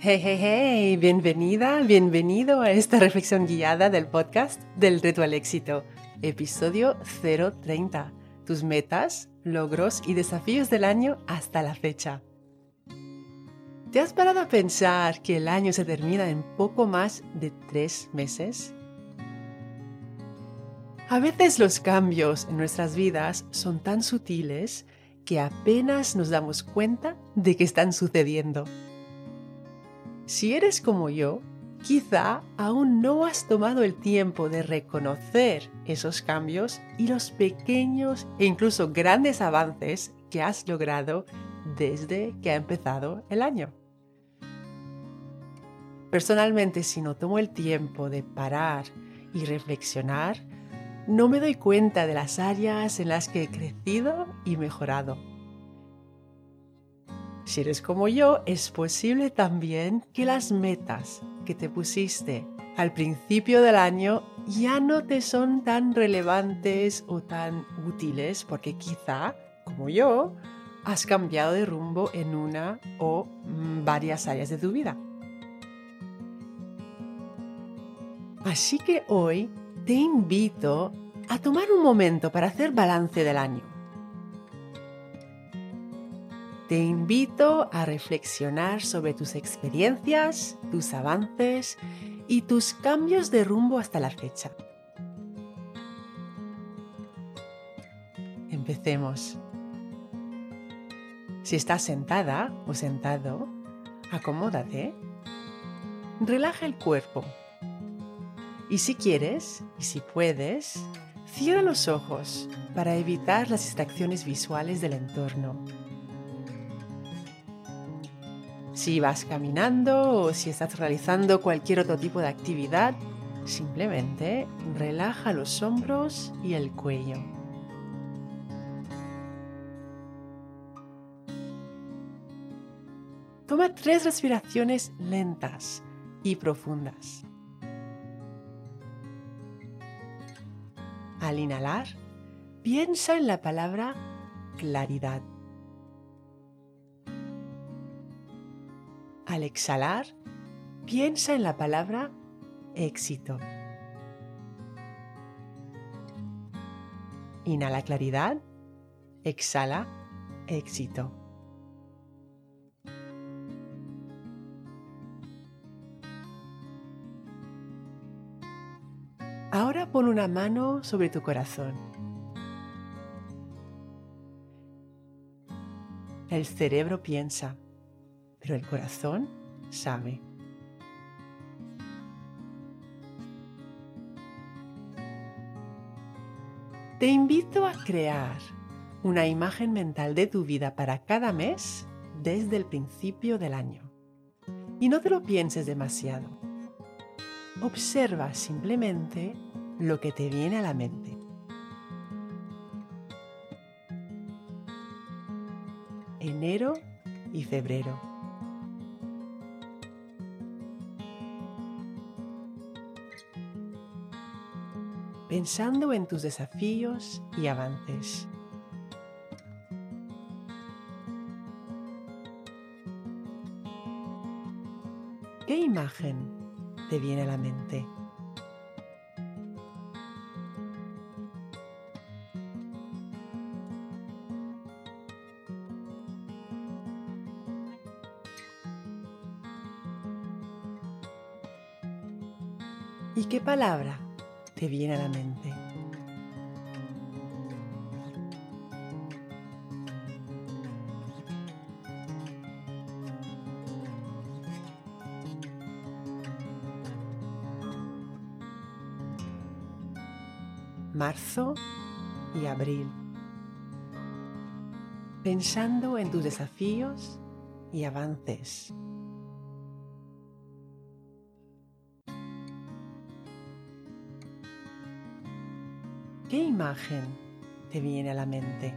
Hey, hey, hey, bienvenida, bienvenido a esta reflexión guiada del podcast del Reto al Éxito, episodio 030, tus metas, logros y desafíos del año hasta la fecha. ¿Te has parado a pensar que el año se termina en poco más de tres meses? A veces los cambios en nuestras vidas son tan sutiles que apenas nos damos cuenta de que están sucediendo. Si eres como yo, quizá aún no has tomado el tiempo de reconocer esos cambios y los pequeños e incluso grandes avances que has logrado desde que ha empezado el año. Personalmente, si no tomo el tiempo de parar y reflexionar, no me doy cuenta de las áreas en las que he crecido y mejorado. Si eres como yo, es posible también que las metas que te pusiste al principio del año ya no te son tan relevantes o tan útiles porque quizá, como yo, has cambiado de rumbo en una o mm, varias áreas de tu vida. Así que hoy te invito a tomar un momento para hacer balance del año. Te invito a reflexionar sobre tus experiencias, tus avances y tus cambios de rumbo hasta la fecha. Empecemos. Si estás sentada o sentado, acomódate. Relaja el cuerpo y si quieres, y si puedes, cierra los ojos para evitar las distracciones visuales del entorno. Si vas caminando o si estás realizando cualquier otro tipo de actividad, simplemente relaja los hombros y el cuello. Toma tres respiraciones lentas y profundas. Al inhalar, piensa en la palabra claridad. Al exhalar, piensa en la palabra éxito. Inhala claridad, exhala éxito. Ahora pon una mano sobre tu corazón. El cerebro piensa, pero el corazón sabe. Te invito a crear una imagen mental de tu vida para cada mes desde el principio del año. Y no te lo pienses demasiado. Observa simplemente lo que te viene a la mente. Enero y febrero. Pensando en tus desafíos y avances. ¿Qué imagen te viene a la mente. ¿Y qué palabra te viene a la mente? marzo y abril, pensando en tus desafíos y avances. Imagen te viene a la mente?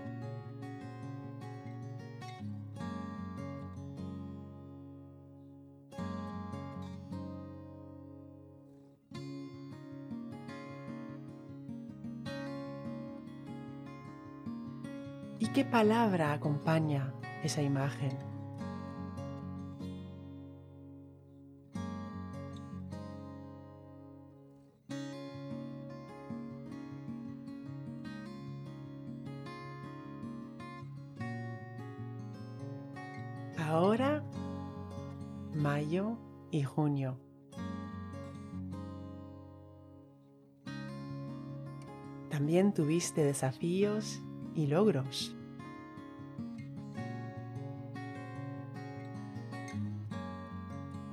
¿Y qué palabra acompaña esa imagen? Ahora mayo y junio. También tuviste desafíos y logros.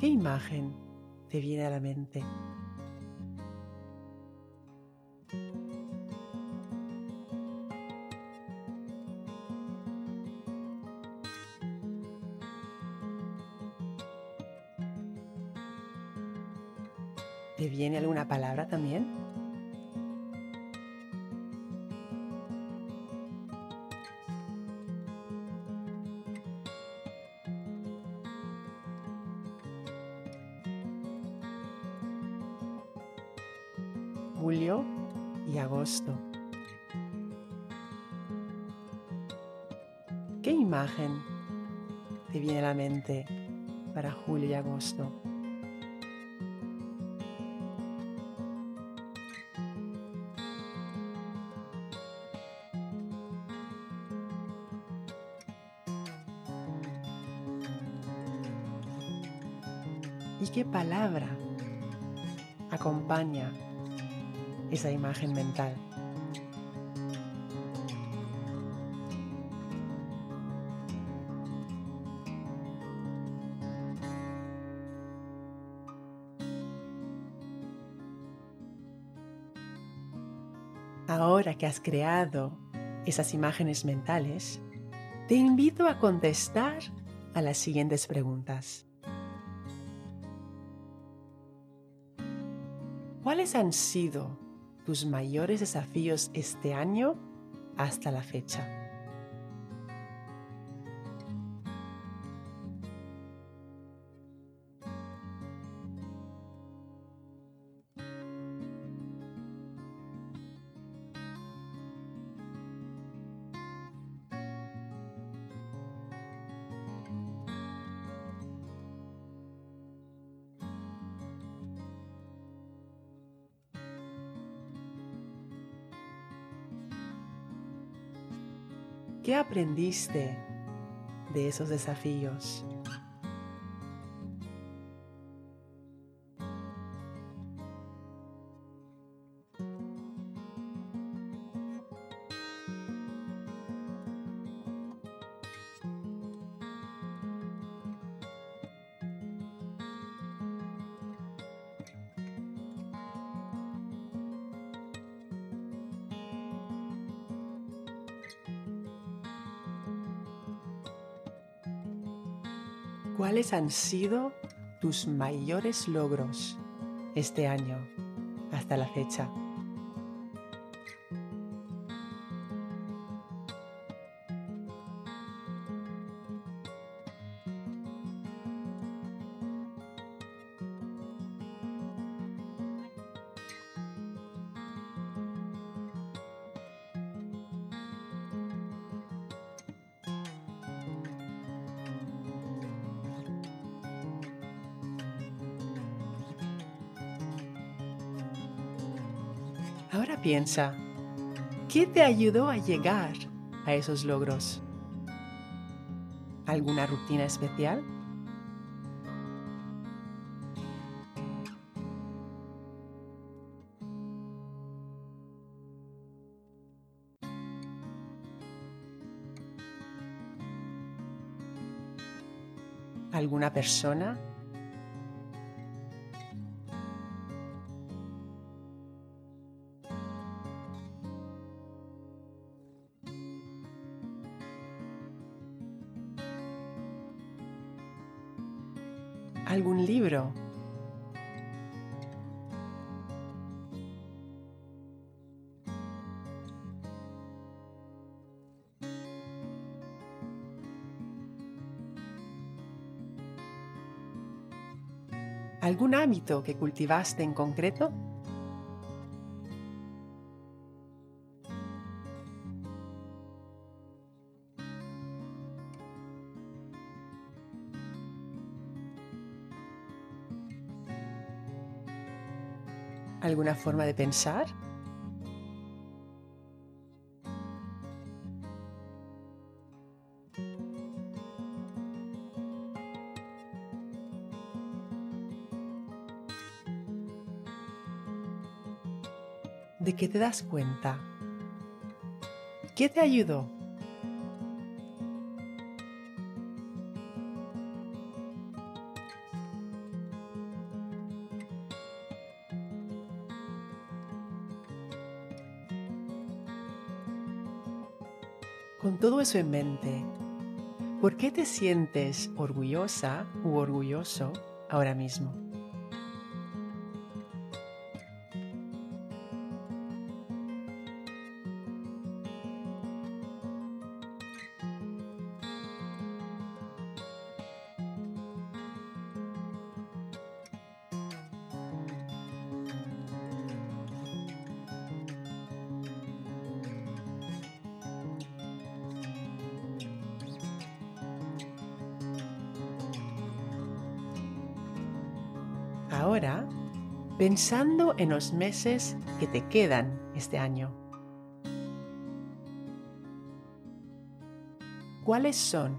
¿Qué imagen te viene a la mente? ¿Te viene alguna palabra también? Julio y agosto. ¿Qué imagen te viene a la mente para julio y agosto? Palabra acompaña esa imagen mental? Ahora que has creado esas imágenes mentales, te invito a contestar a las siguientes preguntas. ¿Cuáles han sido tus mayores desafíos este año hasta la fecha? ¿Qué aprendiste de esos desafíos? ¿Cuáles han sido tus mayores logros este año hasta la fecha? Ahora piensa, ¿qué te ayudó a llegar a esos logros? ¿Alguna rutina especial? ¿Alguna persona algún libro. ¿Algún hábito que cultivaste en concreto? alguna forma de pensar? ¿De qué te das cuenta? ¿Qué te ayudó? En mente, ¿por qué te sientes orgullosa u orgulloso ahora mismo? Ahora, pensando en los meses que te quedan este año, ¿cuáles son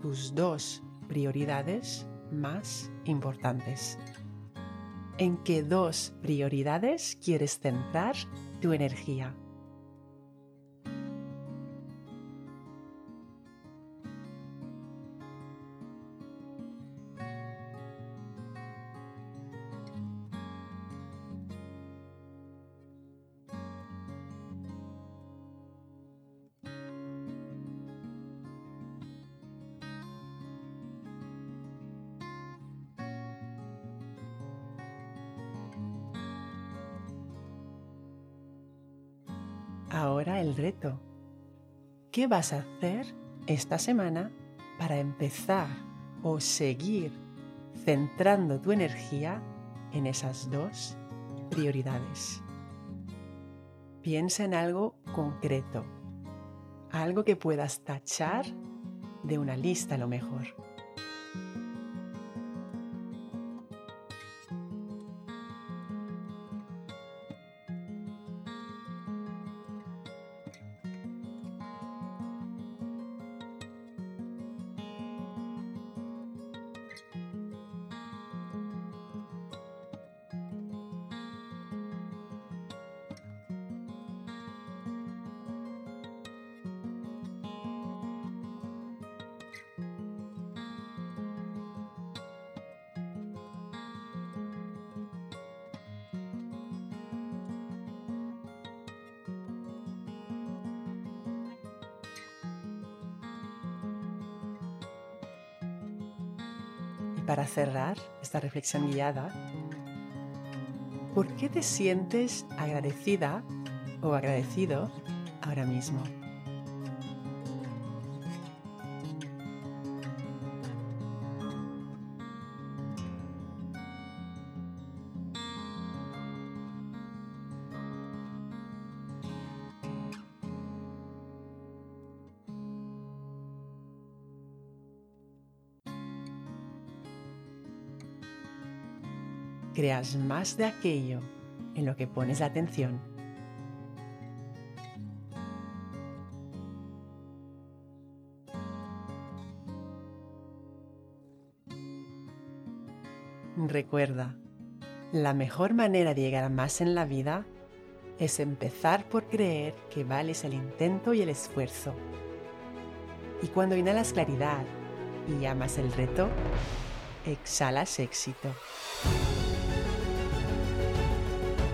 tus dos prioridades más importantes? ¿En qué dos prioridades quieres centrar tu energía? Ahora el reto. ¿Qué vas a hacer esta semana para empezar o seguir centrando tu energía en esas dos prioridades? Piensa en algo concreto, algo que puedas tachar de una lista a lo mejor. Para cerrar esta reflexión guiada, ¿por qué te sientes agradecida o agradecido ahora mismo? Creas más de aquello en lo que pones la atención. Recuerda, la mejor manera de llegar a más en la vida es empezar por creer que vales el intento y el esfuerzo. Y cuando inhalas claridad y amas el reto, exhalas éxito.